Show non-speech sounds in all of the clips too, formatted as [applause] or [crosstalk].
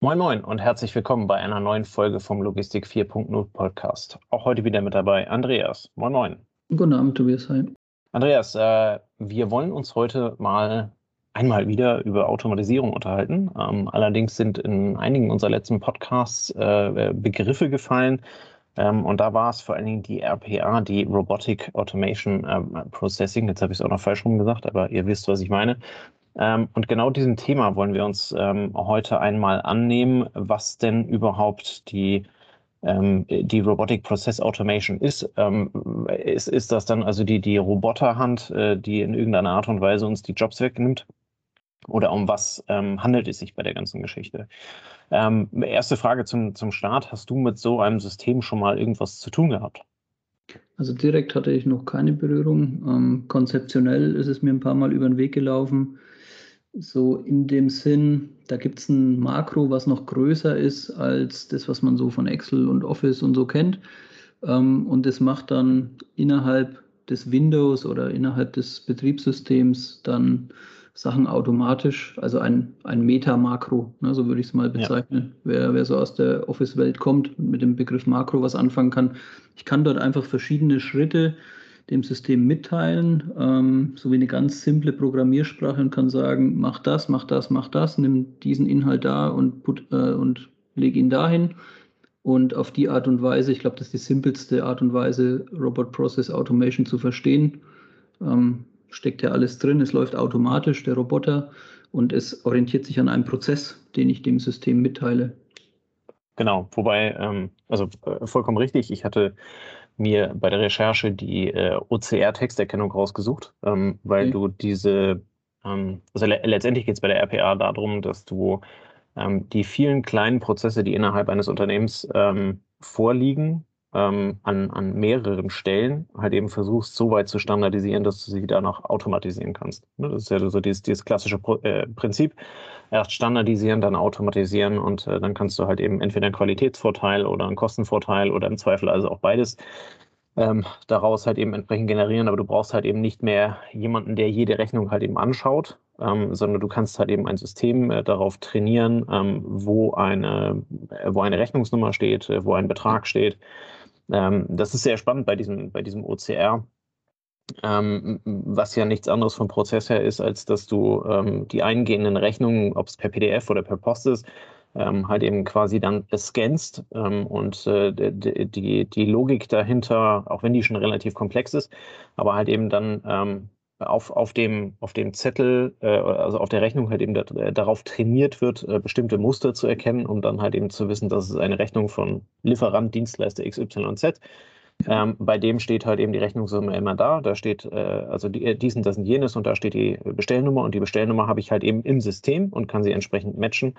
Moin Moin und herzlich willkommen bei einer neuen Folge vom Logistik 4.0 Podcast. Auch heute wieder mit dabei Andreas. Moin Moin. Guten Abend, Tobias. Hi. Andreas, äh, wir wollen uns heute mal einmal wieder über Automatisierung unterhalten. Ähm, allerdings sind in einigen unserer letzten Podcasts äh, Begriffe gefallen. Ähm, und da war es vor allen Dingen die RPA, die Robotic Automation äh, Processing. Jetzt habe ich es auch noch falsch rum gesagt, aber ihr wisst, was ich meine. Ähm, und genau diesem Thema wollen wir uns ähm, heute einmal annehmen, was denn überhaupt die, ähm, die Robotic Process Automation ist. Ist. Ist das dann also die, die Roboterhand, äh, die in irgendeiner Art und Weise uns die Jobs wegnimmt? Oder um was handelt es sich bei der ganzen Geschichte? Erste Frage zum, zum Start. Hast du mit so einem System schon mal irgendwas zu tun gehabt? Also direkt hatte ich noch keine Berührung. konzeptionell ist es mir ein paar Mal über den Weg gelaufen so in dem Sinn, da gibt es ein Makro, was noch größer ist als das, was man so von Excel und Office und so kennt. Ähm, und das macht dann innerhalb des Windows oder innerhalb des Betriebssystems dann Sachen automatisch, also ein, ein Meta-Makro, ne, so würde ich es mal bezeichnen. Ja. Wer, wer so aus der Office-Welt kommt und mit dem Begriff Makro was anfangen kann. Ich kann dort einfach verschiedene Schritte dem System mitteilen, ähm, so wie eine ganz simple Programmiersprache und kann sagen, mach das, mach das, mach das, nimm diesen Inhalt da und, put, äh, und leg ihn dahin. Und auf die Art und Weise, ich glaube, das ist die simpelste Art und Weise, Robot Process Automation zu verstehen. Ähm, steckt ja alles drin, es läuft automatisch, der Roboter, und es orientiert sich an einem Prozess, den ich dem System mitteile. Genau, wobei, ähm, also äh, vollkommen richtig, ich hatte mir bei der Recherche die äh, OCR-Texterkennung rausgesucht, ähm, weil mhm. du diese, ähm, also le letztendlich geht es bei der RPA darum, dass du ähm, die vielen kleinen Prozesse, die innerhalb eines Unternehmens ähm, vorliegen, ähm, an, an mehreren Stellen halt eben versuchst, so weit zu standardisieren, dass du sie dann auch automatisieren kannst. Ne, das ist ja so dieses, dieses klassische äh, Prinzip. Erst standardisieren, dann automatisieren und äh, dann kannst du halt eben entweder einen Qualitätsvorteil oder einen Kostenvorteil oder im Zweifel also auch beides ähm, daraus halt eben entsprechend generieren, aber du brauchst halt eben nicht mehr jemanden, der jede Rechnung halt eben anschaut, ähm, sondern du kannst halt eben ein System äh, darauf trainieren, ähm, wo, eine, äh, wo eine Rechnungsnummer steht, äh, wo ein Betrag steht. Ähm, das ist sehr spannend bei diesem, bei diesem OCR, ähm, was ja nichts anderes vom Prozess her ist, als dass du ähm, die eingehenden Rechnungen, ob es per PDF oder per Post ist, ähm, halt eben quasi dann scannst ähm, und äh, die, die Logik dahinter, auch wenn die schon relativ komplex ist, aber halt eben dann ähm, auf, auf, dem, auf dem Zettel, äh, also auf der Rechnung halt eben da, äh, darauf trainiert wird, äh, bestimmte Muster zu erkennen, um dann halt eben zu wissen, dass es eine Rechnung von Lieferant, Dienstleister XYZ. Ähm, bei dem steht halt eben die Rechnungssumme immer da. Da steht äh, also die, äh, dies und das und jenes und da steht die Bestellnummer und die Bestellnummer habe ich halt eben im System und kann sie entsprechend matchen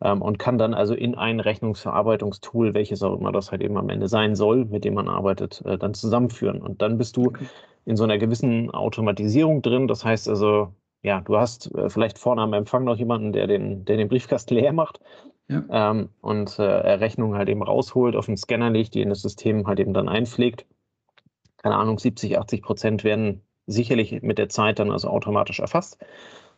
ähm, und kann dann also in ein Rechnungsverarbeitungstool, welches auch immer das halt eben am Ende sein soll, mit dem man arbeitet, äh, dann zusammenführen. Und dann bist du in so einer gewissen Automatisierung drin. Das heißt also, ja, du hast äh, vielleicht vorne am Empfang noch jemanden, der den, der den Briefkasten leer macht ja. ähm, und äh, Rechnungen halt eben rausholt, auf den Scanner legt, die in das System halt eben dann einpflegt. Keine Ahnung, 70, 80 Prozent werden sicherlich mit der Zeit dann also automatisch erfasst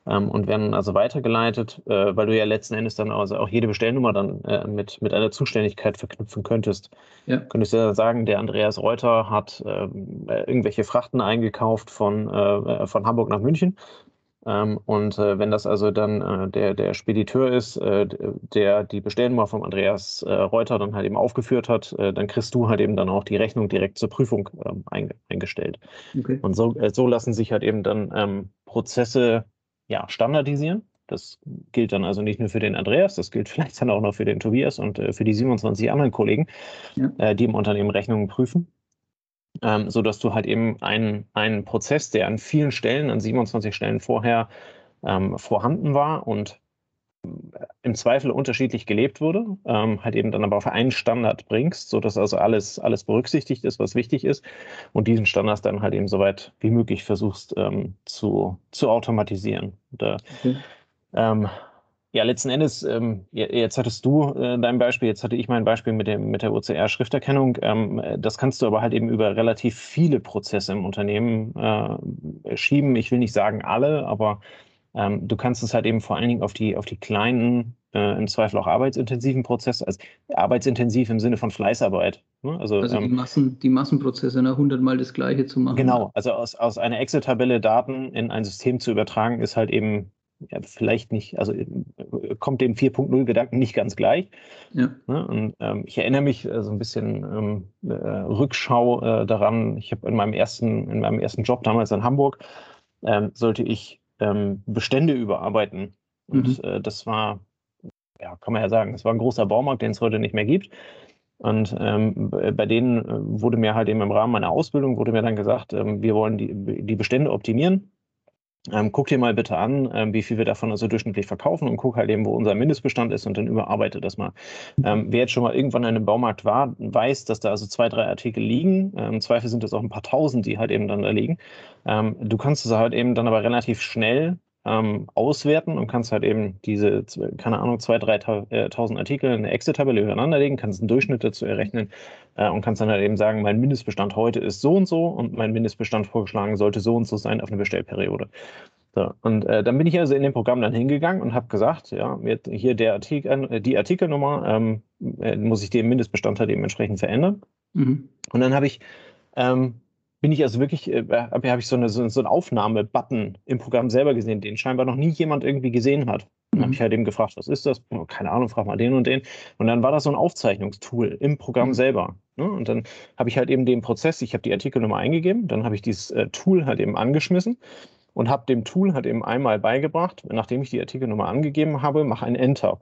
ähm, und werden also weitergeleitet, äh, weil du ja letzten Endes dann also auch jede Bestellnummer dann äh, mit, mit einer Zuständigkeit verknüpfen könntest. Ja. Könntest du ja sagen, der Andreas Reuter hat ähm, äh, irgendwelche Frachten eingekauft von, äh, von Hamburg nach München. Ähm, und äh, wenn das also dann äh, der, der Spediteur ist, der die Bestellnummer vom Andreas Reuter dann halt eben aufgeführt hat, dann kriegst du halt eben dann auch die Rechnung direkt zur Prüfung ähm, eingestellt. Okay. Und so, so lassen sich halt eben dann ähm, Prozesse ja, standardisieren. Das gilt dann also nicht nur für den Andreas, das gilt [laughs] vielleicht dann auch noch für den Tobias und äh, für die 27 anderen Kollegen, ja. äh, die im Unternehmen Rechnungen prüfen. Ähm, so dass du halt eben einen, einen Prozess, der an vielen Stellen, an 27 Stellen vorher ähm, vorhanden war und im Zweifel unterschiedlich gelebt wurde, ähm, halt eben dann aber auf einen Standard bringst, sodass also alles, alles berücksichtigt ist, was wichtig ist und diesen Standard dann halt eben so weit wie möglich versuchst ähm, zu, zu automatisieren. Und, äh, okay. ähm, ja, letzten Endes, ähm, jetzt hattest du äh, dein Beispiel, jetzt hatte ich mein Beispiel mit, dem, mit der OCR-Schrifterkennung. Ähm, das kannst du aber halt eben über relativ viele Prozesse im Unternehmen äh, schieben. Ich will nicht sagen alle, aber ähm, du kannst es halt eben vor allen Dingen auf die, auf die kleinen äh, im Zweifel auch arbeitsintensiven Prozess, also arbeitsintensiv im Sinne von Fleißarbeit. Ne? Also, also die, ähm, Massen, die Massenprozesse, ne? 100 Mal das Gleiche zu machen. Genau, also aus, aus einer Excel-Tabelle Daten in ein System zu übertragen, ist halt eben ja, vielleicht nicht, also äh, kommt dem 4.0-Gedanken nicht ganz gleich. Ja. Ne? Und ähm, ich erinnere mich äh, so ein bisschen ähm, äh, Rückschau äh, daran. Ich habe in meinem ersten, in meinem ersten Job damals in Hamburg ähm, sollte ich ähm, Bestände überarbeiten. Und mhm. äh, das war, ja, kann man ja sagen, das war ein großer Baumarkt, den es heute nicht mehr gibt. Und ähm, bei denen äh, wurde mir halt eben im Rahmen meiner Ausbildung wurde mir dann gesagt, ähm, wir wollen die, die Bestände optimieren ähm, guck dir mal bitte an, ähm, wie viel wir davon also durchschnittlich verkaufen und guck halt eben, wo unser Mindestbestand ist und dann überarbeite das mal. Ähm, wer jetzt schon mal irgendwann in einem Baumarkt war, weiß, dass da also zwei, drei Artikel liegen. Ähm, Im Zweifel sind es auch ein paar tausend, die halt eben dann da liegen. Ähm, du kannst es halt eben dann aber relativ schnell ähm, auswerten und kannst halt eben diese, keine Ahnung, 2.000, 3.000 äh, Artikel in eine Excel-Tabelle übereinander legen, kannst einen Durchschnitt dazu errechnen äh, und kannst dann halt eben sagen, mein Mindestbestand heute ist so und so und mein Mindestbestand vorgeschlagen sollte so und so sein auf eine Bestellperiode. So, und äh, dann bin ich also in dem Programm dann hingegangen und habe gesagt, ja, hier der Artikel, äh, die Artikelnummer ähm, äh, muss ich den Mindestbestand halt eben entsprechend verändern. Mhm. Und dann habe ich ähm, bin ich also wirklich, äh, habe hab ich so, eine, so, so einen Aufnahme-Button im Programm selber gesehen, den scheinbar noch nie jemand irgendwie gesehen hat. Dann habe mhm. ich halt eben gefragt, was ist das? Oh, keine Ahnung, frag mal den und den. Und dann war das so ein Aufzeichnungstool im Programm mhm. selber. Ne? Und dann habe ich halt eben den Prozess, ich habe die Artikelnummer eingegeben, dann habe ich dieses äh, Tool halt eben angeschmissen und habe dem Tool halt eben einmal beigebracht, nachdem ich die Artikelnummer angegeben habe, mache ein Enter.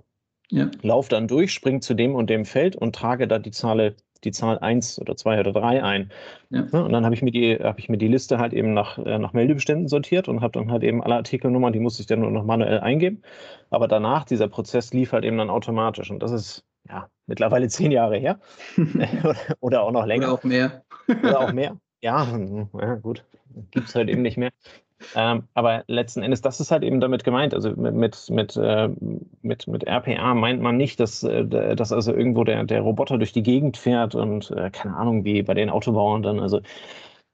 Ja. Lauf dann durch, spring zu dem und dem Feld und trage da die Zahl die Zahl 1 oder 2 oder 3 ein. Ja. und dann habe ich, mir die, hab ich mir die Liste halt eben nach, äh, nach Meldebeständen sortiert und habe dann halt eben alle Artikelnummern, die musste ich dann nur noch manuell eingeben. Aber danach, dieser Prozess lief halt eben dann automatisch. Und das ist ja mittlerweile [laughs] zehn Jahre her. [laughs] oder, oder, auch noch länger. Oder auch mehr. oder auch [laughs] mehr. Ja, ja gut. Gibt es halt eben nicht mehr. Ähm, aber letzten Endes, das ist halt eben damit gemeint. Also mit, mit, äh, mit, mit RPA meint man nicht, dass, äh, dass also irgendwo der, der Roboter durch die Gegend fährt und äh, keine Ahnung, wie bei den Autobauern dann also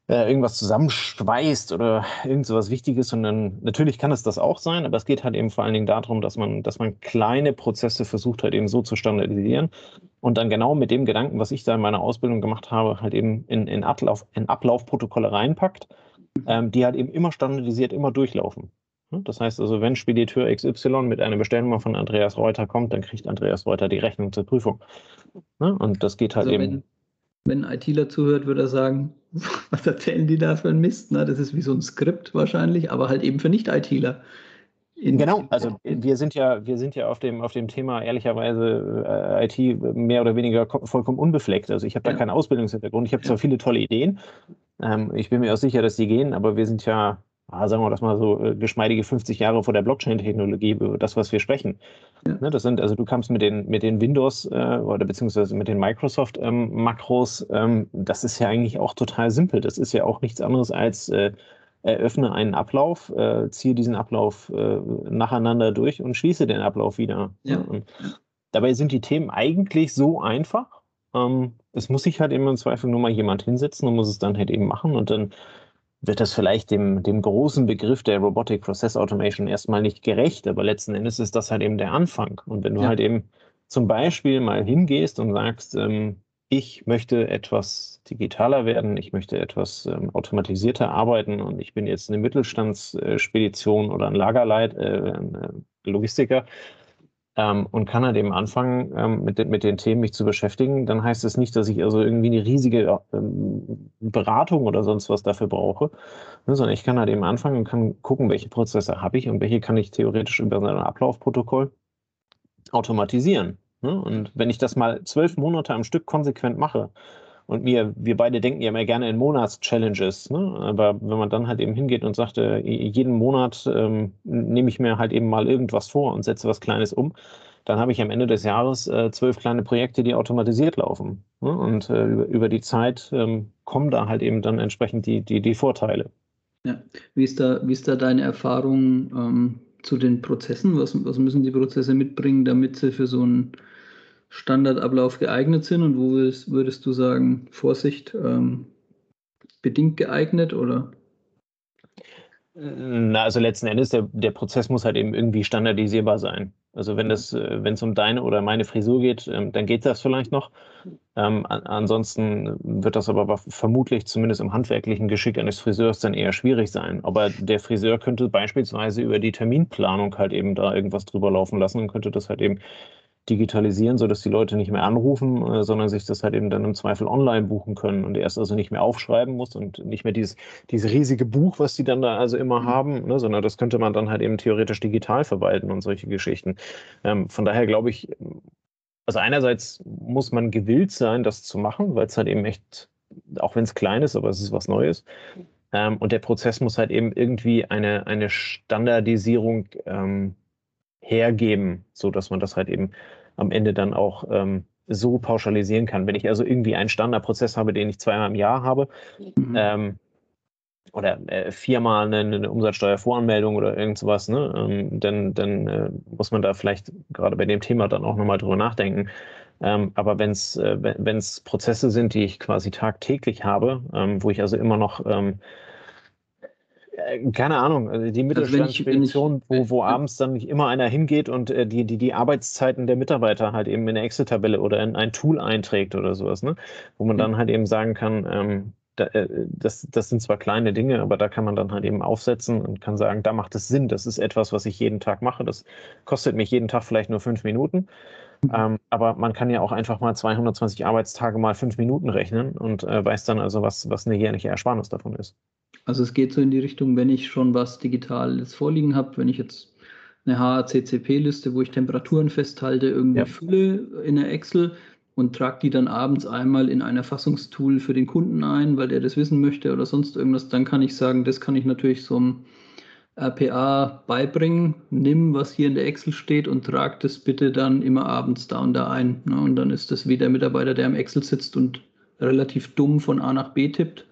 äh, irgendwas zusammenschweißt oder irgend so was Wichtiges, sondern natürlich kann es das auch sein, aber es geht halt eben vor allen Dingen darum, dass man, dass man kleine Prozesse versucht halt eben so zu standardisieren und dann genau mit dem Gedanken, was ich da in meiner Ausbildung gemacht habe, halt eben in, in, Ablauf, in Ablaufprotokolle reinpackt ähm, die halt eben immer standardisiert, immer durchlaufen. Das heißt also, wenn Spediteur XY mit einer Bestellnummer von Andreas Reuter kommt, dann kriegt Andreas Reuter die Rechnung zur Prüfung. Und das geht halt also eben. Wenn, ein ITler zuhört, würde er sagen, [laughs] was erzählen die da für ein Mist? Das ist wie so ein Skript wahrscheinlich, aber halt eben für Nicht-ITler. Genau, also wir sind ja, wir sind ja auf dem, auf dem Thema ehrlicherweise äh, IT mehr oder weniger vollkommen unbefleckt. Also ich habe da ja. keinen Ausbildungshintergrund. Ich habe zwar viele tolle Ideen. Ähm, ich bin mir auch sicher, dass die gehen, aber wir sind ja, ah, sagen wir das mal so, äh, geschmeidige 50 Jahre vor der Blockchain-Technologie, das, was wir sprechen. Ja. Ne, das sind, also du kamst mit den, mit den Windows äh, oder beziehungsweise mit den Microsoft-Makros, ähm, ähm, das ist ja eigentlich auch total simpel. Das ist ja auch nichts anderes als äh, eröffne einen Ablauf, äh, ziehe diesen Ablauf äh, nacheinander durch und schließe den Ablauf wieder. Ja. Dabei sind die Themen eigentlich so einfach. Ähm, es muss sich halt eben im Zweifel nur mal jemand hinsetzen und muss es dann halt eben machen und dann wird das vielleicht dem, dem großen Begriff der Robotic Process Automation erstmal nicht gerecht, aber letzten Endes ist das halt eben der Anfang. Und wenn du ja. halt eben zum Beispiel mal hingehst und sagst, ähm, ich möchte etwas digitaler werden, ich möchte etwas ähm, automatisierter arbeiten und ich bin jetzt eine Mittelstandsspedition oder ein Lagerleit, äh, Logistiker ähm, und kann halt eben anfangen, ähm, mit, mit den Themen mich zu beschäftigen, dann heißt es nicht, dass ich also irgendwie eine riesige ähm, Beratung oder sonst was dafür brauche, ne, sondern ich kann halt eben anfangen und kann gucken, welche Prozesse habe ich und welche kann ich theoretisch über so ein Ablaufprotokoll automatisieren. Ne? Und wenn ich das mal zwölf Monate am Stück konsequent mache, und mir, wir beide denken ja immer gerne in Monats-Challenges, ne? aber wenn man dann halt eben hingeht und sagt, äh, jeden Monat ähm, nehme ich mir halt eben mal irgendwas vor und setze was Kleines um, dann habe ich am Ende des Jahres äh, zwölf kleine Projekte, die automatisiert laufen. Ne? Und äh, über, über, die Zeit ähm, kommen da halt eben dann entsprechend die, die, die Vorteile. Ja, wie ist da, wie ist da deine Erfahrung ähm, zu den Prozessen? Was, was müssen die Prozesse mitbringen, damit sie für so ein Standardablauf geeignet sind und wo würdest, würdest du sagen, Vorsicht, ähm, bedingt geeignet oder? Na, also letzten Endes, der, der Prozess muss halt eben irgendwie standardisierbar sein. Also wenn das, äh, wenn es um deine oder meine Frisur geht, ähm, dann geht das vielleicht noch. Ähm, ansonsten wird das aber vermutlich zumindest im handwerklichen Geschick eines Friseurs dann eher schwierig sein. Aber der Friseur könnte beispielsweise über die Terminplanung halt eben da irgendwas drüber laufen lassen und könnte das halt eben digitalisieren, sodass die Leute nicht mehr anrufen, äh, sondern sich das halt eben dann im Zweifel online buchen können und erst also nicht mehr aufschreiben muss und nicht mehr dieses, dieses riesige Buch, was die dann da also immer mhm. haben, ne, sondern das könnte man dann halt eben theoretisch digital verwalten und solche Geschichten. Ähm, von daher glaube ich, also einerseits muss man gewillt sein, das zu machen, weil es halt eben echt, auch wenn es klein ist, aber es ist was Neues. Ähm, und der Prozess muss halt eben irgendwie eine, eine Standardisierung ähm, hergeben, so dass man das halt eben am Ende dann auch ähm, so pauschalisieren kann. Wenn ich also irgendwie einen Standardprozess habe, den ich zweimal im Jahr habe, mhm. ähm, oder äh, viermal eine, eine, Umsatzsteuervoranmeldung oder irgend sowas, ne, ähm, dann, dann äh, muss man da vielleicht gerade bei dem Thema dann auch nochmal drüber nachdenken. Ähm, aber äh, wenn es Prozesse sind, die ich quasi tagtäglich habe, ähm, wo ich also immer noch ähm, äh, keine Ahnung, also die Mittelstandsspedition, also wo, wo abends dann nicht immer einer hingeht und äh, die, die, die Arbeitszeiten der Mitarbeiter halt eben in eine Excel-Tabelle oder in ein Tool einträgt oder sowas, ne? Wo man dann halt eben sagen kann, ähm, da, äh, das, das sind zwar kleine Dinge, aber da kann man dann halt eben aufsetzen und kann sagen, da macht es Sinn, das ist etwas, was ich jeden Tag mache, das kostet mich jeden Tag vielleicht nur fünf Minuten. [laughs] Ähm, aber man kann ja auch einfach mal 220 Arbeitstage mal fünf Minuten rechnen und äh, weiß dann also, was, was eine jährliche Ersparnis davon ist. Also es geht so in die Richtung, wenn ich schon was Digitales vorliegen habe, wenn ich jetzt eine HACCP-Liste, wo ich Temperaturen festhalte, irgendwie ja. fülle in der Excel und trage die dann abends einmal in ein Erfassungstool für den Kunden ein, weil der das wissen möchte oder sonst irgendwas, dann kann ich sagen, das kann ich natürlich so einem RPA beibringen. Nimm, was hier in der Excel steht und trag das bitte dann immer abends da und da ein. Ne? Und dann ist das wie der Mitarbeiter, der am Excel sitzt und relativ dumm von A nach B tippt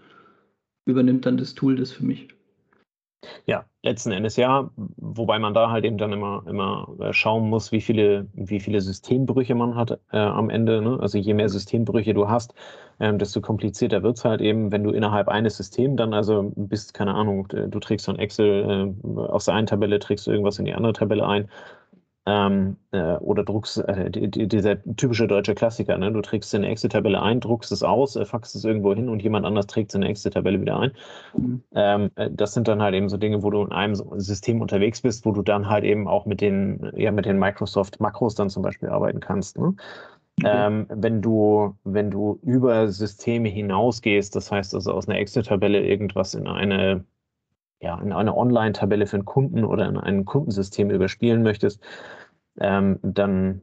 übernimmt dann das Tool das für mich. Ja, letzten Endes ja, wobei man da halt eben dann immer, immer äh, schauen muss, wie viele, wie viele Systembrüche man hat äh, am Ende. Ne? Also je mehr Systembrüche du hast, ähm, desto komplizierter wird es halt eben, wenn du innerhalb eines Systems dann also bist, keine Ahnung, du trägst ein Excel, äh, aus der einen Tabelle trägst du irgendwas in die andere Tabelle ein ähm, äh, oder druckst, äh, die, die, dieser typische deutsche Klassiker, ne? du trägst in eine Excel-Tabelle ein, druckst es aus, äh, faxst es irgendwo hin und jemand anders trägt es in eine Excel-Tabelle wieder ein. Mhm. Ähm, äh, das sind dann halt eben so Dinge, wo du in einem System unterwegs bist, wo du dann halt eben auch mit den, ja, mit den Microsoft-Makros dann zum Beispiel arbeiten kannst. Ne? Okay. Ähm, wenn du, wenn du über Systeme hinausgehst, das heißt also aus einer Excel-Tabelle irgendwas in eine ja, in eine Online-Tabelle für einen Kunden oder in ein Kundensystem überspielen möchtest, ähm, dann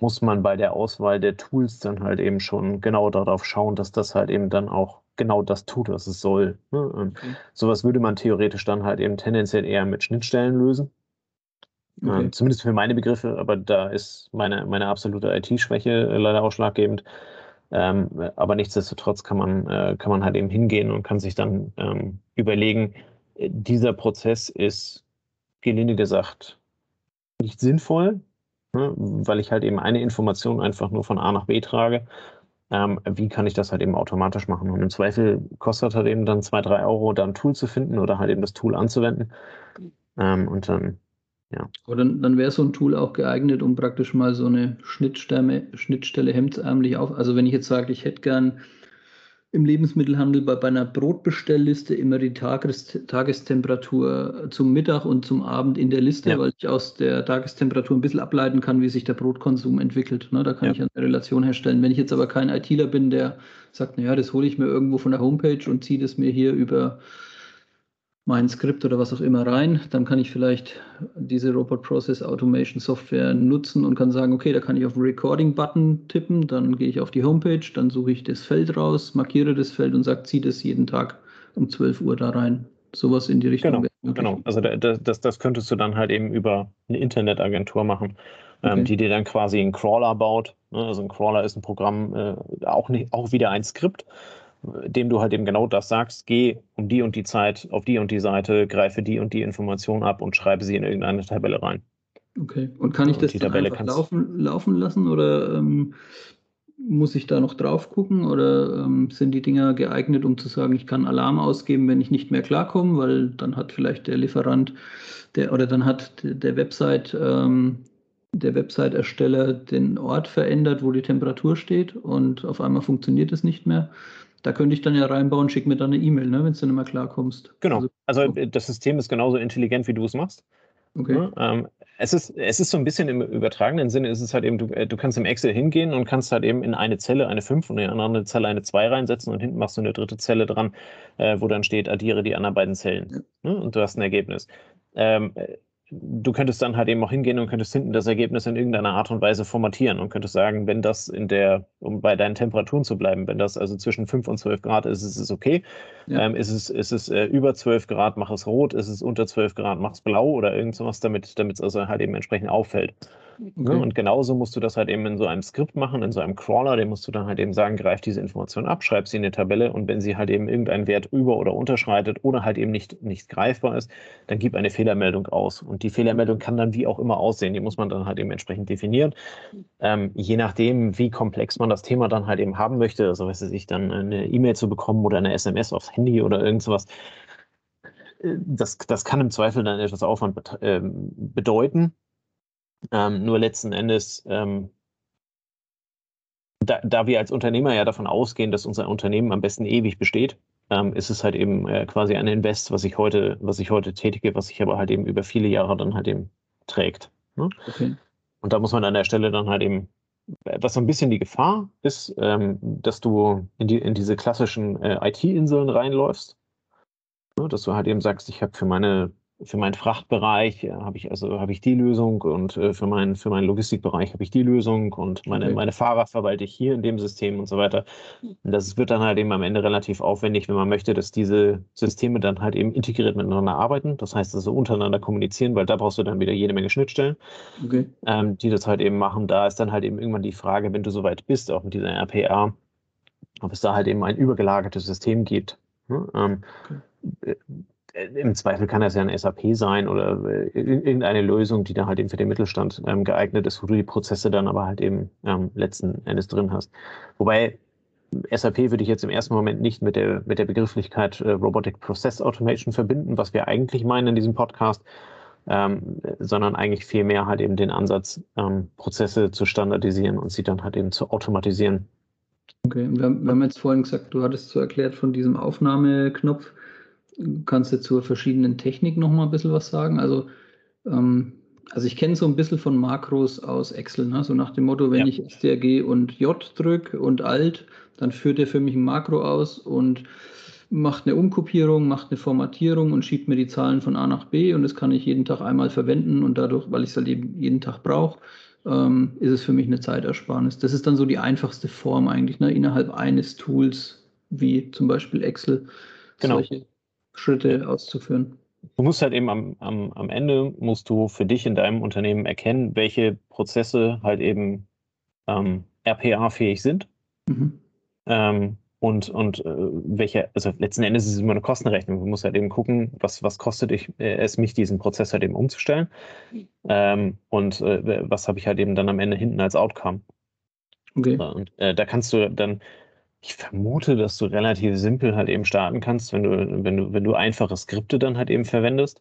muss man bei der Auswahl der Tools dann halt eben schon genau darauf schauen, dass das halt eben dann auch genau das tut, was es soll. Ne? Okay. Sowas würde man theoretisch dann halt eben tendenziell eher mit Schnittstellen lösen. Okay. Ähm, zumindest für meine Begriffe, aber da ist meine, meine absolute IT-Schwäche äh, leider ausschlaggebend. Ähm, aber nichtsdestotrotz kann man, äh, kann man halt eben hingehen und kann sich dann ähm, überlegen, dieser Prozess ist, gelinde gesagt, nicht sinnvoll, ne, weil ich halt eben eine Information einfach nur von A nach B trage. Ähm, wie kann ich das halt eben automatisch machen? Und im Zweifel kostet halt eben dann zwei, drei Euro, da ein Tool zu finden oder halt eben das Tool anzuwenden. Ähm, und dann, ja. Aber dann, dann wäre so ein Tool auch geeignet, um praktisch mal so eine Schnittstelle, Schnittstelle hemdsärmlich auf. Also wenn ich jetzt sage, ich hätte gern im Lebensmittelhandel bei, bei einer Brotbestellliste immer die Tages, Tagestemperatur zum Mittag und zum Abend in der Liste, ja. weil ich aus der Tagestemperatur ein bisschen ableiten kann, wie sich der Brotkonsum entwickelt. Ne, da kann ja. ich eine Relation herstellen. Wenn ich jetzt aber kein ITler bin, der sagt, naja, das hole ich mir irgendwo von der Homepage und ziehe das mir hier über mein Skript oder was auch immer rein, dann kann ich vielleicht diese Robot Process Automation Software nutzen und kann sagen, okay, da kann ich auf den Recording-Button tippen, dann gehe ich auf die Homepage, dann suche ich das Feld raus, markiere das Feld und sage, zieh das jeden Tag um 12 Uhr da rein. Sowas in die Richtung. Genau, genau. also das, das könntest du dann halt eben über eine Internetagentur machen, ähm, okay. die dir dann quasi einen Crawler baut. Ne? Also ein Crawler ist ein Programm, äh, auch, nicht, auch wieder ein Skript, dem du halt eben genau das sagst, geh um die und die Zeit auf die und die Seite, greife die und die Information ab und schreibe sie in irgendeine Tabelle rein. Okay, und kann ich das dann einfach laufen, laufen lassen oder ähm, muss ich da noch drauf gucken oder ähm, sind die Dinger geeignet, um zu sagen, ich kann Alarm ausgeben, wenn ich nicht mehr klarkomme, weil dann hat vielleicht der Lieferant der, oder dann hat der Website ähm, der Website-Ersteller den Ort verändert, wo die Temperatur steht und auf einmal funktioniert es nicht mehr. Da könnte ich dann ja reinbauen, schick mir dann eine E-Mail, ne, wenn du dann immer klarkommst. Genau. Also, also das System ist genauso intelligent, wie du es machst. Okay. Ja, ähm, es ist, es ist so ein bisschen im übertragenen Sinne, ist es halt eben, du, äh, du kannst im Excel hingehen und kannst halt eben in eine Zelle eine 5 und in eine andere Zelle eine 2 reinsetzen und hinten machst du eine dritte Zelle dran, äh, wo dann steht, addiere die anderen beiden Zellen. Ja. Ne? Und du hast ein Ergebnis. Ähm, du könntest dann halt eben auch hingehen und könntest hinten das Ergebnis in irgendeiner Art und Weise formatieren und könntest sagen, wenn das in der, um bei deinen Temperaturen zu bleiben, wenn das also zwischen 5 und 12 Grad ist, ist es okay. Ja. Ähm, ist es, ist es äh, über 12 Grad, mach es rot, ist es unter 12 Grad, mach es blau oder irgend sowas, damit es also halt eben entsprechend auffällt. Ne? Und genauso musst du das halt eben in so einem Skript machen, in so einem Crawler, dem musst du dann halt eben sagen, greif diese Information ab, schreib sie in eine Tabelle und wenn sie halt eben irgendeinen Wert über- oder unterschreitet oder halt eben nicht, nicht greifbar ist, dann gib eine Fehlermeldung aus. Und die Fehlermeldung kann dann wie auch immer aussehen, die muss man dann halt eben entsprechend definieren. Ähm, je nachdem, wie komplex man das Thema dann halt eben haben möchte, also weiß ich, dann eine E-Mail zu bekommen oder eine SMS aufs Handy oder irgend sowas, äh, das, das kann im Zweifel dann etwas Aufwand ähm, bedeuten. Ähm, nur letzten Endes, ähm, da, da, wir als Unternehmer ja davon ausgehen, dass unser Unternehmen am besten ewig besteht, ähm, ist es halt eben äh, quasi ein Invest, was ich heute, was ich heute tätige, was sich aber halt eben über viele Jahre dann halt eben trägt. Ne? Okay. Und da muss man an der Stelle dann halt eben, was so ein bisschen die Gefahr ist, ähm, dass du in, die, in diese klassischen äh, IT-Inseln reinläufst. Ne? Dass du halt eben sagst, ich habe für meine für meinen Frachtbereich äh, habe ich also habe ich die Lösung und äh, für meinen für meinen Logistikbereich habe ich die Lösung und meine okay. meine Fahrer verwalte ich hier in dem System und so weiter. Und das wird dann halt eben am Ende relativ aufwendig, wenn man möchte, dass diese Systeme dann halt eben integriert miteinander arbeiten. Das heißt also untereinander kommunizieren, weil da brauchst du dann wieder jede Menge Schnittstellen, okay. ähm, die das halt eben machen. Da ist dann halt eben irgendwann die Frage, wenn du soweit bist, auch mit dieser RPA, ob es da halt eben ein übergelagertes System gibt. Ne? Ähm, okay äh, im Zweifel kann das ja ein SAP sein oder äh, irgendeine Lösung, die da halt eben für den Mittelstand ähm, geeignet ist, wo du die Prozesse dann aber halt eben ähm, letzten Endes drin hast. Wobei SAP würde ich jetzt im ersten Moment nicht mit der, mit der Begrifflichkeit äh, Robotic Process Automation verbinden, was wir eigentlich meinen in diesem Podcast, ähm, sondern eigentlich viel mehr halt eben den Ansatz, ähm, Prozesse zu standardisieren und sie dann halt eben zu automatisieren. Okay, wir haben jetzt vorhin gesagt, du hattest so erklärt von diesem Aufnahmeknopf. Kannst du zur verschiedenen Technik noch mal ein bisschen was sagen? Also, ähm, also ich kenne so ein bisschen von Makros aus Excel, ne? so nach dem Motto, wenn ja. ich STRG und J drücke und Alt, dann führt er für mich ein Makro aus und macht eine Umkopierung, macht eine Formatierung und schiebt mir die Zahlen von A nach B und das kann ich jeden Tag einmal verwenden und dadurch, weil ich es halt eben jeden Tag brauche, ähm, ist es für mich eine Zeitersparnis. Das ist dann so die einfachste Form eigentlich, ne? innerhalb eines Tools, wie zum Beispiel Excel. Genau. Solche Schritte auszuführen. Du musst halt eben am, am, am Ende, musst du für dich in deinem Unternehmen erkennen, welche Prozesse halt eben ähm, RPA-fähig sind. Mhm. Ähm, und, und äh, welche, also letzten Endes ist es immer eine Kostenrechnung. Du musst halt eben gucken, was, was kostet ich, äh, es mich, diesen Prozess halt eben umzustellen. Ähm, und äh, was habe ich halt eben dann am Ende hinten als Outcome. Okay. Und äh, da kannst du dann ich vermute, dass du relativ simpel halt eben starten kannst, wenn du, wenn du, wenn du einfache Skripte dann halt eben verwendest.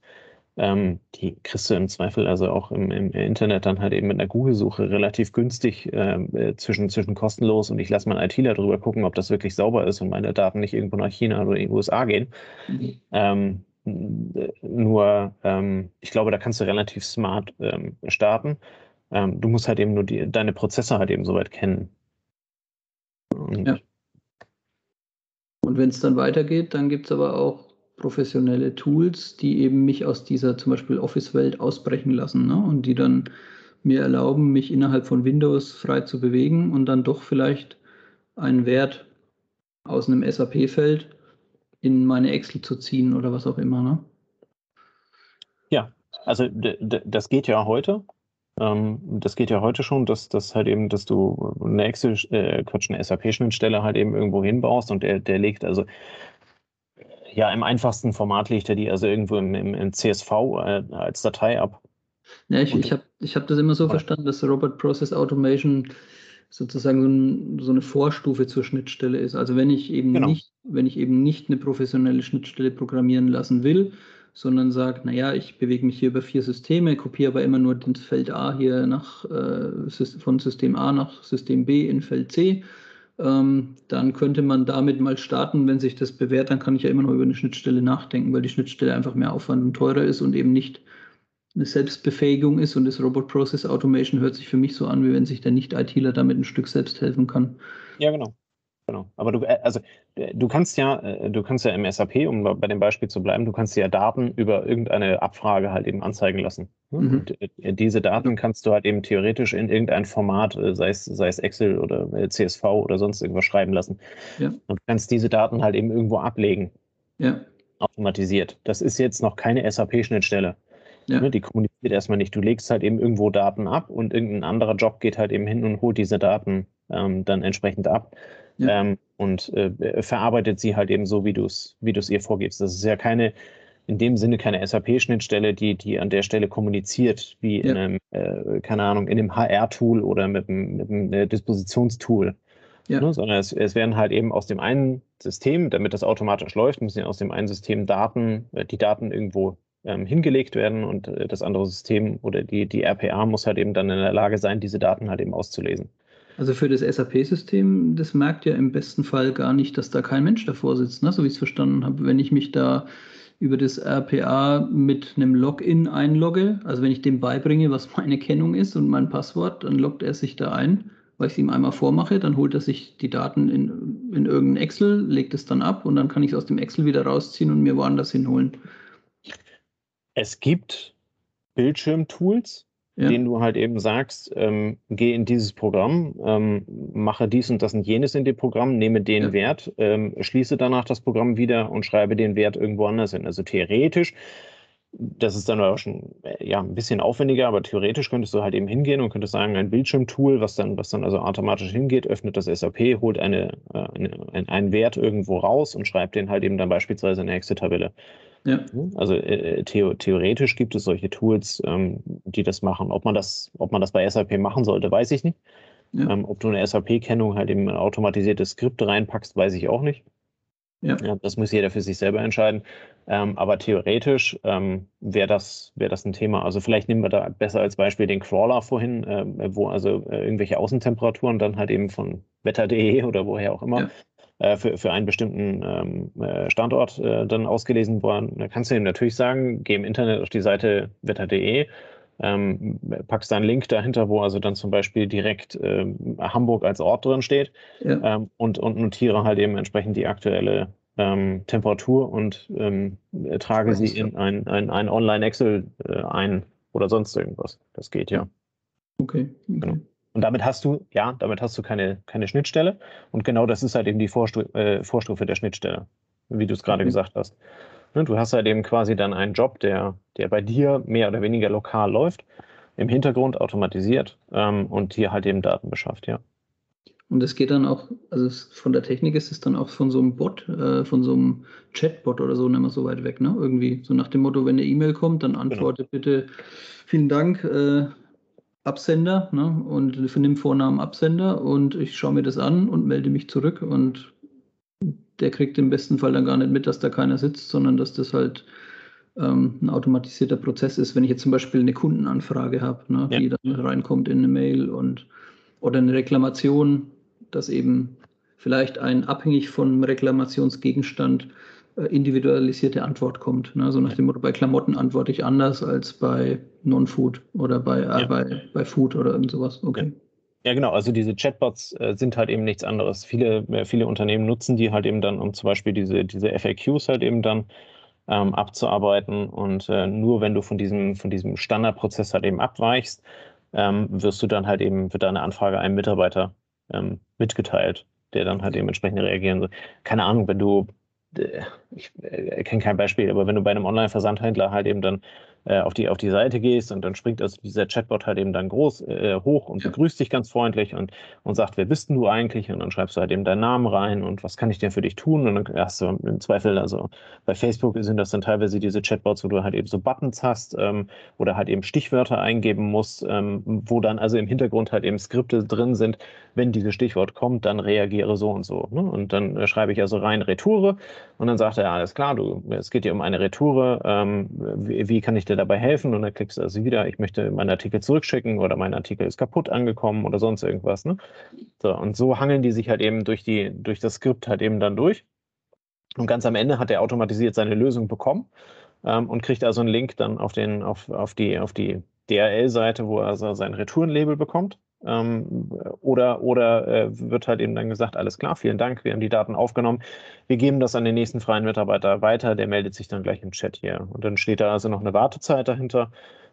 Ähm, die kriegst du im Zweifel also auch im, im Internet dann halt eben mit einer Google-Suche relativ günstig ähm, äh, zwischen, zwischen kostenlos und ich lasse mal ITler drüber gucken, ob das wirklich sauber ist und meine Daten nicht irgendwo nach China oder in die USA gehen. Mhm. Ähm, nur, ähm, ich glaube, da kannst du relativ smart ähm, starten. Ähm, du musst halt eben nur die, deine Prozesse halt eben soweit kennen. Und ja. Und wenn es dann weitergeht, dann gibt es aber auch professionelle Tools, die eben mich aus dieser zum Beispiel Office-Welt ausbrechen lassen ne? und die dann mir erlauben, mich innerhalb von Windows frei zu bewegen und dann doch vielleicht einen Wert aus einem SAP-Feld in meine Excel zu ziehen oder was auch immer. Ne? Ja, also das geht ja heute. Ähm, das geht ja heute schon, dass, dass halt eben, dass du eine Excel, äh, Quatsch, eine SAP-Schnittstelle halt eben irgendwo hinbaust und der, der legt also ja, im einfachsten Format legt er die also irgendwo im, im, im CSV äh, als Datei ab. Ja, ich, ich habe ich hab das immer so verstanden, dass Robot Process Automation sozusagen so, ein, so, eine Vorstufe zur Schnittstelle ist. Also wenn ich eben genau. nicht, wenn ich eben nicht eine professionelle Schnittstelle programmieren lassen will, sondern sagt, naja, ich bewege mich hier über vier Systeme, kopiere aber immer nur das Feld A hier nach, äh, von System A nach System B in Feld C. Ähm, dann könnte man damit mal starten. Wenn sich das bewährt, dann kann ich ja immer noch über eine Schnittstelle nachdenken, weil die Schnittstelle einfach mehr Aufwand und teurer ist und eben nicht eine Selbstbefähigung ist. Und das Robot Process Automation hört sich für mich so an, wie wenn sich der Nicht-ITler damit ein Stück selbst helfen kann. Ja, genau. Genau. Aber du, äh, also äh, du kannst ja, äh, du kannst ja im SAP, um bei dem Beispiel zu bleiben, du kannst ja Daten über irgendeine Abfrage halt eben anzeigen lassen. Mhm. Und diese Daten kannst du halt eben theoretisch in irgendein Format, sei es, sei es Excel oder CSV oder sonst irgendwas schreiben lassen. Ja. Und du kannst diese Daten halt eben irgendwo ablegen. Ja. Automatisiert. Das ist jetzt noch keine SAP-Schnittstelle. Ja. Ne, die kommuniziert erstmal nicht. Du legst halt eben irgendwo Daten ab und irgendein anderer Job geht halt eben hin und holt diese Daten ähm, dann entsprechend ab ja. ähm, und äh, verarbeitet sie halt eben so, wie du es wie ihr vorgibst. Das ist ja keine, in dem Sinne keine SAP-Schnittstelle, die, die an der Stelle kommuniziert, wie ja. in einem, äh, keine Ahnung, in einem HR-Tool oder mit einem, mit einem äh, Dispositionstool. Ja. Ne, sondern es, es werden halt eben aus dem einen System, damit das automatisch läuft, müssen ja aus dem einen System Daten, äh, die Daten irgendwo ähm, hingelegt werden und äh, das andere System oder die, die RPA muss halt eben dann in der Lage sein, diese Daten halt eben auszulesen. Also für das SAP-System, das merkt ja im besten Fall gar nicht, dass da kein Mensch davor sitzt, ne? so wie ich es verstanden habe. Wenn ich mich da über das RPA mit einem Login einlogge, also wenn ich dem beibringe, was meine Kennung ist und mein Passwort, dann loggt er sich da ein, weil ich es ihm einmal vormache, dann holt er sich die Daten in, in irgendein Excel, legt es dann ab und dann kann ich es aus dem Excel wieder rausziehen und mir woanders hinholen. Es gibt Bildschirmtools, ja. denen du halt eben sagst, ähm, geh in dieses Programm, ähm, mache dies und das und jenes in dem Programm, nehme den ja. Wert, ähm, schließe danach das Programm wieder und schreibe den Wert irgendwo anders hin. Also theoretisch, das ist dann auch schon äh, ja, ein bisschen aufwendiger, aber theoretisch könntest du halt eben hingehen und könntest sagen, ein Bildschirmtool, was dann, was dann also automatisch hingeht, öffnet das SAP, holt eine, äh, eine, einen Wert irgendwo raus und schreibt den halt eben dann beispielsweise in eine Excel-Tabelle. Ja. Also äh, theo theoretisch gibt es solche Tools, ähm, die das machen. Ob man das, ob man das bei SAP machen sollte, weiß ich nicht. Ja. Ähm, ob du eine SAP-Kennung halt in ein automatisiertes Skript reinpackst, weiß ich auch nicht. Ja. ja. das muss jeder für sich selber entscheiden. Ähm, aber theoretisch ähm, wäre das, wär das ein Thema. Also vielleicht nehmen wir da besser als Beispiel den Crawler vorhin, äh, wo also äh, irgendwelche Außentemperaturen dann halt eben von wetter.de oder woher auch immer äh, für, für einen bestimmten ähm, äh, Standort äh, dann ausgelesen worden. Da kannst du ihm natürlich sagen, geh im Internet auf die Seite wetter.de, ähm, packst da einen Link dahinter, wo also dann zum Beispiel direkt ähm, Hamburg als Ort drin steht ja. ähm, und, und notiere halt eben entsprechend die aktuelle ähm, Temperatur und ähm, trage sie in ein, ein, ein Online-Excel äh, ein oder sonst irgendwas. Das geht ja. Okay. okay. Genau. Und damit hast du, ja, damit hast du keine, keine Schnittstelle. Und genau das ist halt eben die Vorstu äh, Vorstufe der Schnittstelle, wie du es gerade mhm. gesagt hast. Ne, du hast halt eben quasi dann einen Job, der, der bei dir mehr oder weniger lokal läuft, im Hintergrund automatisiert ähm, und hier halt eben Daten beschafft, ja. Und es geht dann auch, also von der Technik ist es dann auch von so einem Bot, äh, von so einem Chatbot oder so, nicht mehr so weit weg, ne? Irgendwie so nach dem Motto, wenn eine E-Mail kommt, dann genau. antworte genau. bitte, vielen Dank, äh, Absender ne, und für den Vornamen Absender und ich schaue mir das an und melde mich zurück und der kriegt im besten Fall dann gar nicht mit, dass da keiner sitzt, sondern dass das halt ähm, ein automatisierter Prozess ist. Wenn ich jetzt zum Beispiel eine Kundenanfrage habe, ne, ja. die dann reinkommt in eine Mail und oder eine Reklamation, dass eben vielleicht ein abhängig vom Reklamationsgegenstand individualisierte Antwort kommt. Ne? Also nach dem Motto, bei Klamotten antworte ich anders als bei Non-Food oder bei, äh, ja. bei, bei Food oder irgend sowas. Okay. Ja. ja genau. Also diese Chatbots äh, sind halt eben nichts anderes. Viele, äh, viele Unternehmen nutzen die halt eben dann, um zum Beispiel diese, diese FAQs halt eben dann ähm, abzuarbeiten. Und äh, nur wenn du von diesem, von diesem Standardprozess halt eben abweichst, ähm, wirst du dann halt eben, wird deine Anfrage einem Mitarbeiter ähm, mitgeteilt, der dann halt dementsprechend reagieren soll. Keine Ahnung, wenn du ich äh, kenne kein Beispiel, aber wenn du bei einem Online-Versandhändler halt eben dann äh, auf, die, auf die Seite gehst und dann springt also dieser Chatbot halt eben dann groß äh, hoch und ja. begrüßt dich ganz freundlich und, und sagt, wer bist denn du eigentlich? Und dann schreibst du halt eben deinen Namen rein und was kann ich denn für dich tun? Und dann hast du im Zweifel, also bei Facebook sind das dann teilweise diese Chatbots, wo du halt eben so Buttons hast ähm, oder halt eben Stichwörter eingeben musst, ähm, wo dann also im Hintergrund halt eben Skripte drin sind, wenn dieses Stichwort kommt, dann reagiere so und so. Ne? Und dann äh, schreibe ich also rein Retoure und dann sagt er, alles klar, du, es geht dir um eine Retoure, ähm, wie, wie, kann ich dir dabei helfen? Und dann klickst du also wieder, ich möchte meinen Artikel zurückschicken oder mein Artikel ist kaputt angekommen oder sonst irgendwas. Ne? So, und so hangeln die sich halt eben durch, die, durch das Skript halt eben dann durch. Und ganz am Ende hat er automatisiert seine Lösung bekommen ähm, und kriegt also einen Link dann auf, den, auf, auf die, auf die DRL-Seite, wo er also sein Retourenlabel bekommt. Ähm, oder oder äh, wird halt eben dann gesagt, alles klar, vielen Dank, wir haben die Daten aufgenommen. Wir geben das an den nächsten freien Mitarbeiter weiter, der meldet sich dann gleich im Chat hier. Und dann steht da also noch eine Wartezeit dahinter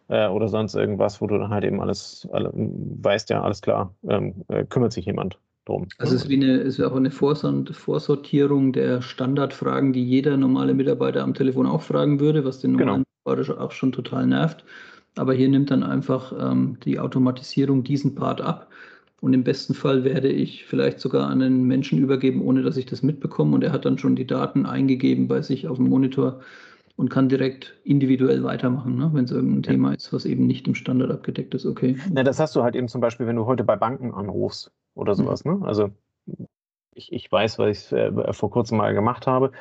äh, oder sonst irgendwas, wo du dann halt eben alles, alle, weißt ja, alles klar, ähm, äh, kümmert sich jemand drum. Also es ist wie eine, ist auch eine Vorsortierung der Standardfragen, die jeder normale Mitarbeiter am Telefon auch fragen würde, was den normalen genau. Mitarbeiter auch schon total nervt. Aber hier nimmt dann einfach ähm, die Automatisierung diesen Part ab. Und im besten Fall werde ich vielleicht sogar an einen Menschen übergeben, ohne dass ich das mitbekomme. Und er hat dann schon die Daten eingegeben bei sich auf dem Monitor und kann direkt individuell weitermachen, ne? wenn es irgendein ja. Thema ist, was eben nicht im Standard abgedeckt ist. Okay. Na, das hast du halt eben zum Beispiel, wenn du heute bei Banken anrufst oder mhm. sowas. Mhm. Ne? Also ich, ich weiß, was ich äh, vor kurzem mal gemacht habe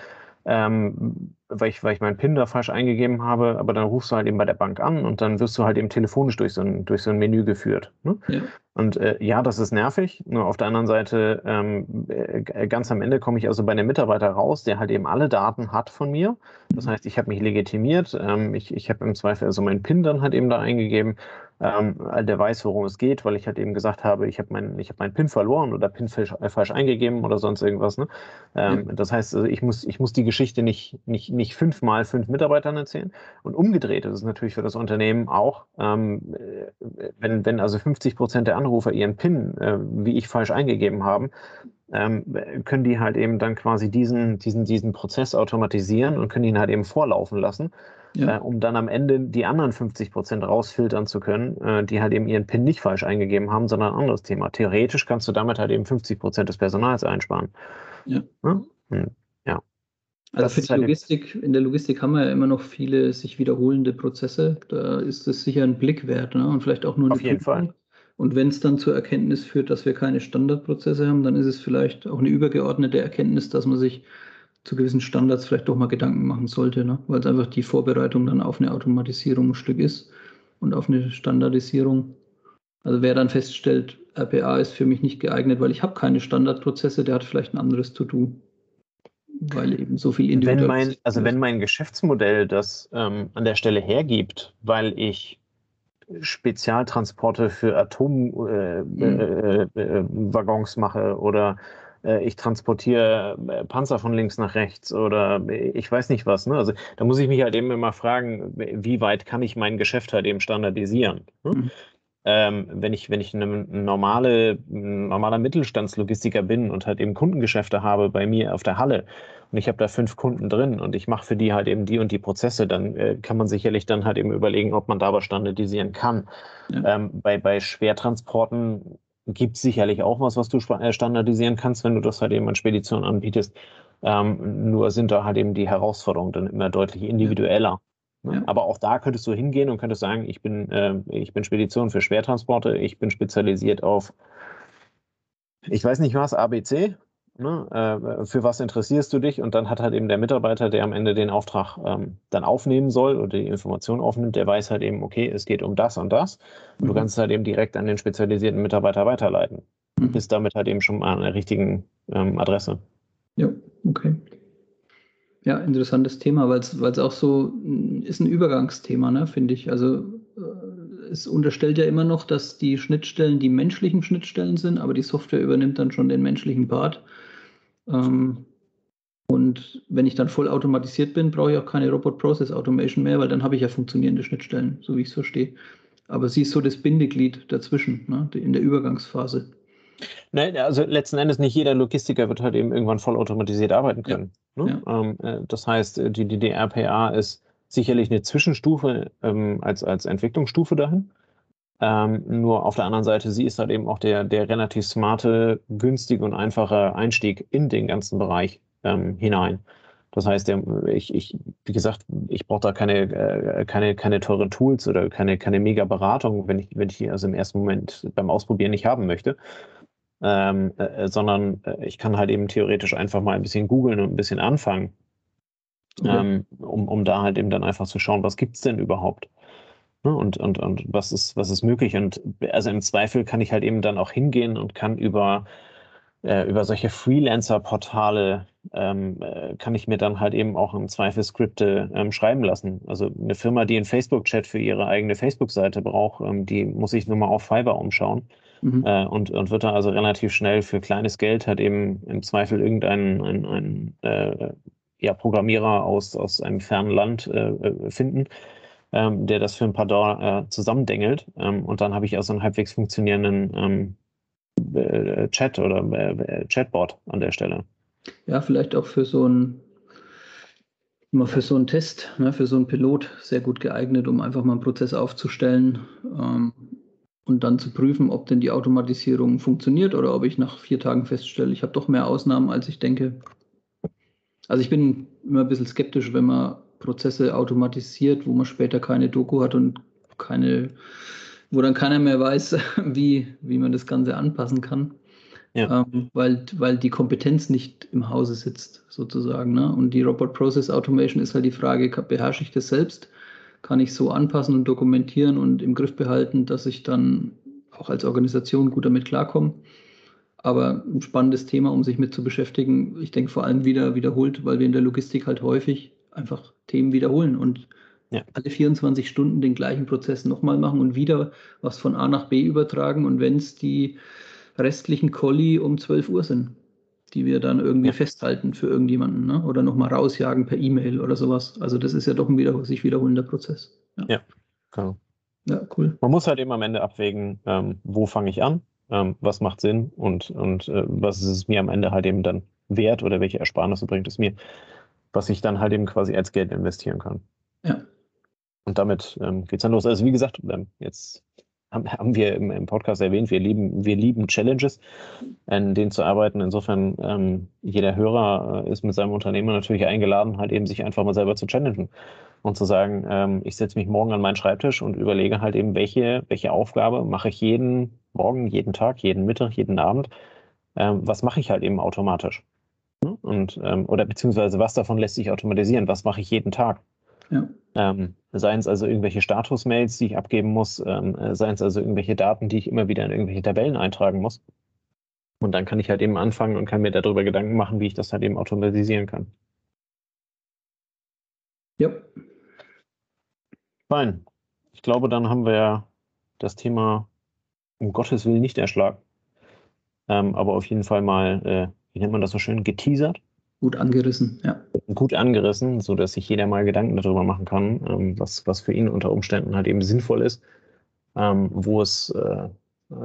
ähm, weil, ich, weil ich meinen PIN da falsch eingegeben habe, aber dann rufst du halt eben bei der Bank an und dann wirst du halt eben telefonisch durch so ein, durch so ein Menü geführt. Ne? Ja. Und äh, ja, das ist nervig. Nur auf der anderen Seite, ähm, äh, ganz am Ende komme ich also bei einem Mitarbeiter raus, der halt eben alle Daten hat von mir. Das heißt, ich habe mich legitimiert, ähm, ich, ich habe im Zweifel also meinen PIN dann halt eben da eingegeben ähm, der weiß, worum es geht, weil ich halt eben gesagt habe, ich habe meinen hab mein PIN verloren oder PIN falsch, äh, falsch eingegeben oder sonst irgendwas. Ne? Ähm, mhm. Das heißt, also ich, muss, ich muss die Geschichte nicht, nicht, nicht fünfmal fünf Mitarbeitern erzählen. Und umgedreht ist es natürlich für das Unternehmen auch, ähm, äh, wenn, wenn also 50 Prozent der Anrufer ihren PIN, äh, wie ich falsch eingegeben haben, ähm, können die halt eben dann quasi diesen, diesen, diesen Prozess automatisieren und können ihn halt eben vorlaufen lassen ja. äh, um dann am Ende die anderen 50 Prozent rausfiltern zu können, äh, die halt eben ihren PIN nicht falsch eingegeben haben, sondern ein anderes Thema. Theoretisch kannst du damit halt eben 50 Prozent des Personals einsparen. Ja. ja? Hm. Also das für die halt Logistik, in der Logistik haben wir ja immer noch viele sich wiederholende Prozesse. Da ist es sicher ein Blick wert ne? und vielleicht auch nur eine Auf jeden Fall. Und wenn es dann zur Erkenntnis führt, dass wir keine Standardprozesse haben, dann ist es vielleicht auch eine übergeordnete Erkenntnis, dass man sich zu gewissen Standards vielleicht doch mal Gedanken machen sollte, ne? weil es einfach die Vorbereitung dann auf eine Automatisierung ein Stück ist und auf eine Standardisierung. Also wer dann feststellt, RPA ist für mich nicht geeignet, weil ich habe keine Standardprozesse, der hat vielleicht ein anderes To-Do. Weil eben so viel individuell. Wenn mein, also wenn mein Geschäftsmodell das ähm, an der Stelle hergibt, weil ich Spezialtransporte für Atomwaggons äh, mhm. äh, äh, mache oder äh, ich transportiere äh, Panzer von links nach rechts oder ich weiß nicht was. Ne? Also da muss ich mich halt eben immer fragen, wie weit kann ich mein Geschäft halt eben standardisieren? Ne? Mhm. Ähm, wenn ich, wenn ich ein normale, normaler Mittelstandslogistiker bin und halt eben Kundengeschäfte habe bei mir auf der Halle und ich habe da fünf Kunden drin und ich mache für die halt eben die und die Prozesse, dann äh, kann man sicherlich dann halt eben überlegen, ob man da was standardisieren kann. Ja. Ähm, bei, bei Schwertransporten gibt es sicherlich auch was, was du äh, standardisieren kannst, wenn du das halt eben an Speditionen anbietest. Ähm, nur sind da halt eben die Herausforderungen dann immer deutlich individueller. Ne? Ja. Aber auch da könntest du hingehen und könntest sagen, ich bin, äh, ich bin Spedition für Schwertransporte, ich bin spezialisiert auf, ich weiß nicht was, ABC, Ne? Äh, für was interessierst du dich? Und dann hat halt eben der Mitarbeiter, der am Ende den Auftrag ähm, dann aufnehmen soll oder die Information aufnimmt, der weiß halt eben, okay, es geht um das und das. Und mhm. du kannst es halt eben direkt an den spezialisierten Mitarbeiter weiterleiten. Mhm. Bist damit halt eben schon mal an der richtigen ähm, Adresse. Ja, okay. Ja, interessantes Thema, weil es auch so ist ein Übergangsthema, ne, finde ich. Also äh, es unterstellt ja immer noch, dass die Schnittstellen die menschlichen Schnittstellen sind, aber die Software übernimmt dann schon den menschlichen Part. Ähm, und wenn ich dann voll automatisiert bin, brauche ich auch keine Robot Process Automation mehr, weil dann habe ich ja funktionierende Schnittstellen, so wie ich es verstehe. Aber sie ist so das Bindeglied dazwischen, ne, in der Übergangsphase. Nein, also letzten Endes nicht jeder Logistiker wird halt eben irgendwann vollautomatisiert arbeiten können. Ja. Ne? Ja. Ähm, äh, das heißt, die, die, die RPA ist sicherlich eine Zwischenstufe ähm, als, als Entwicklungsstufe dahin. Ähm, nur auf der anderen Seite, sie ist halt eben auch der, der relativ smarte, günstige und einfache Einstieg in den ganzen Bereich ähm, hinein. Das heißt, der, ich, ich, wie gesagt, ich brauche da keine, äh, keine, keine teuren Tools oder keine, keine mega Beratung, wenn ich, wenn ich die also im ersten Moment beim Ausprobieren nicht haben möchte. Ähm, äh, sondern äh, ich kann halt eben theoretisch einfach mal ein bisschen googeln und ein bisschen anfangen, okay. ähm, um, um da halt eben dann einfach zu schauen, was gibt es denn überhaupt? Ne? Und, und, und was ist, was ist möglich? Und also im Zweifel kann ich halt eben dann auch hingehen und kann über, äh, über solche Freelancer-Portale ähm, äh, kann ich mir dann halt eben auch im Zweifel Skripte ähm, schreiben lassen. Also eine Firma, die einen Facebook-Chat für ihre eigene Facebook-Seite braucht, ähm, die muss sich nur mal auf Fiverr umschauen. Mhm. Äh, und, und wird da also relativ schnell für kleines Geld halt eben im Zweifel irgendeinen ein, ein, äh, ja, Programmierer aus, aus einem fernen Land äh, äh finden, ähm, der das für ein paar Dollar zusammendengelt. Ähm, und dann habe ich also einen halbwegs funktionierenden ähm, äh, Chat oder äh, Chatbot an der Stelle. Ja, vielleicht auch für so ein mal für so einen Test, ne, für so einen Pilot sehr gut geeignet, um einfach mal einen Prozess aufzustellen ähm, und dann zu prüfen, ob denn die Automatisierung funktioniert oder ob ich nach vier Tagen feststelle, ich habe doch mehr Ausnahmen, als ich denke. Also ich bin immer ein bisschen skeptisch, wenn man Prozesse automatisiert, wo man später keine Doku hat und keine, wo dann keiner mehr weiß, [laughs] wie, wie man das Ganze anpassen kann. Ja. Ähm, weil, weil die Kompetenz nicht im Hause sitzt, sozusagen. Ne? Und die Robot Process Automation ist halt die Frage, beherrsche ich das selbst? Kann ich so anpassen und dokumentieren und im Griff behalten, dass ich dann auch als Organisation gut damit klarkomme? Aber ein spannendes Thema, um sich mit zu beschäftigen. Ich denke vor allem wieder wiederholt, weil wir in der Logistik halt häufig einfach Themen wiederholen und ja. alle 24 Stunden den gleichen Prozess nochmal machen und wieder was von A nach B übertragen. Und wenn es die restlichen Colli um 12 Uhr sind, die wir dann irgendwie ja. festhalten für irgendjemanden ne? oder nochmal rausjagen per E-Mail oder sowas. Also das ist ja doch ein wieder, sich wiederholender Prozess. Ja, ja genau. Ja, cool. Man muss halt eben am Ende abwägen, ähm, wo fange ich an, ähm, was macht Sinn und, und äh, was ist es mir am Ende halt eben dann wert oder welche Ersparnisse bringt es mir, was ich dann halt eben quasi als Geld investieren kann. Ja. Und damit ähm, geht es dann los. Also wie gesagt, ähm, jetzt haben wir im, im, Podcast erwähnt, wir lieben, wir lieben Challenges, an denen zu arbeiten. Insofern, ähm, jeder Hörer äh, ist mit seinem Unternehmen natürlich eingeladen, halt eben sich einfach mal selber zu challengen und zu sagen, ähm, ich setze mich morgen an meinen Schreibtisch und überlege halt eben, welche, welche Aufgabe mache ich jeden Morgen, jeden Tag, jeden Mittag, jeden Abend, ähm, was mache ich halt eben automatisch? Und, ähm, oder beziehungsweise was davon lässt sich automatisieren? Was mache ich jeden Tag? Ja. Ähm, seien es also irgendwelche Status-Mails, die ich abgeben muss, ähm, äh, seien es also irgendwelche Daten, die ich immer wieder in irgendwelche Tabellen eintragen muss. Und dann kann ich halt eben anfangen und kann mir darüber Gedanken machen, wie ich das halt eben automatisieren kann. Ja. Fein. Ich glaube, dann haben wir das Thema um Gottes Willen nicht erschlagen. Ähm, aber auf jeden Fall mal, äh, wie nennt man das so schön, geteasert. Gut angerissen, ja. Gut angerissen, sodass sich jeder mal Gedanken darüber machen kann, ähm, was, was für ihn unter Umständen halt eben sinnvoll ist, ähm, wo es äh,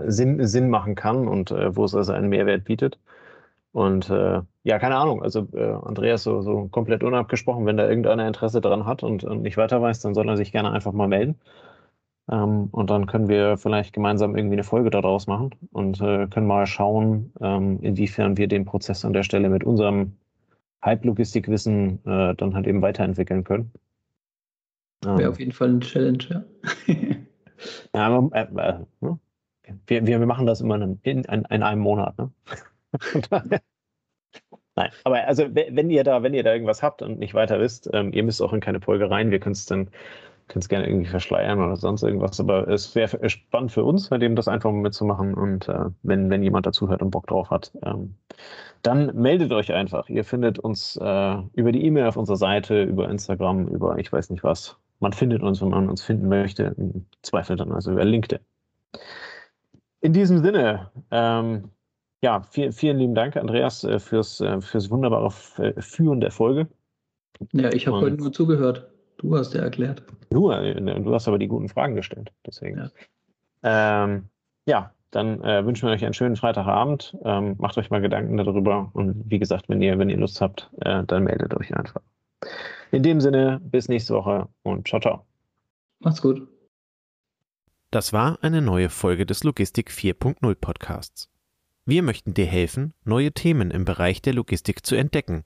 Sinn, Sinn machen kann und äh, wo es also einen Mehrwert bietet. Und äh, ja, keine Ahnung, also äh, Andreas, so, so komplett unabgesprochen, wenn da irgendeiner Interesse daran hat und, und nicht weiter weiß, dann soll er sich gerne einfach mal melden. Ähm, und dann können wir vielleicht gemeinsam irgendwie eine Folge daraus machen und äh, können mal schauen, ähm, inwiefern wir den Prozess an der Stelle mit unserem Halblogistikwissen äh, dann halt eben weiterentwickeln können. Wäre ähm, auf jeden Fall eine Challenge, ja. [laughs] ja aber, äh, äh, ne? wir, wir machen das immer in, in, in einem Monat. Ne? [laughs] Nein, aber also wenn ihr da, wenn ihr da irgendwas habt und nicht weiter wisst, ähm, ihr müsst auch in keine Folge rein. Wir können es dann können es gerne irgendwie verschleiern oder sonst irgendwas. Aber es wäre spannend für uns, bei dem das einfach mal mitzumachen. Und äh, wenn, wenn jemand dazuhört und Bock drauf hat, ähm, dann meldet euch einfach. Ihr findet uns äh, über die E-Mail auf unserer Seite, über Instagram, über ich weiß nicht was. Man findet uns, wenn man uns finden möchte. Im Zweifel dann also über LinkedIn. In diesem Sinne, ähm, ja, vielen, vielen lieben Dank, Andreas, äh, fürs, äh, fürs wunderbare Führen der Folge. Ja, ich habe heute nur zugehört. Du hast ja erklärt. Du, äh, du hast aber die guten Fragen gestellt. Deswegen. Ja, ähm, ja dann äh, wünschen wir euch einen schönen Freitagabend. Ähm, macht euch mal Gedanken darüber. Und wie gesagt, wenn ihr, wenn ihr Lust habt, äh, dann meldet euch einfach. In dem Sinne, bis nächste Woche und ciao, ciao. Macht's gut. Das war eine neue Folge des Logistik 4.0 Podcasts. Wir möchten dir helfen, neue Themen im Bereich der Logistik zu entdecken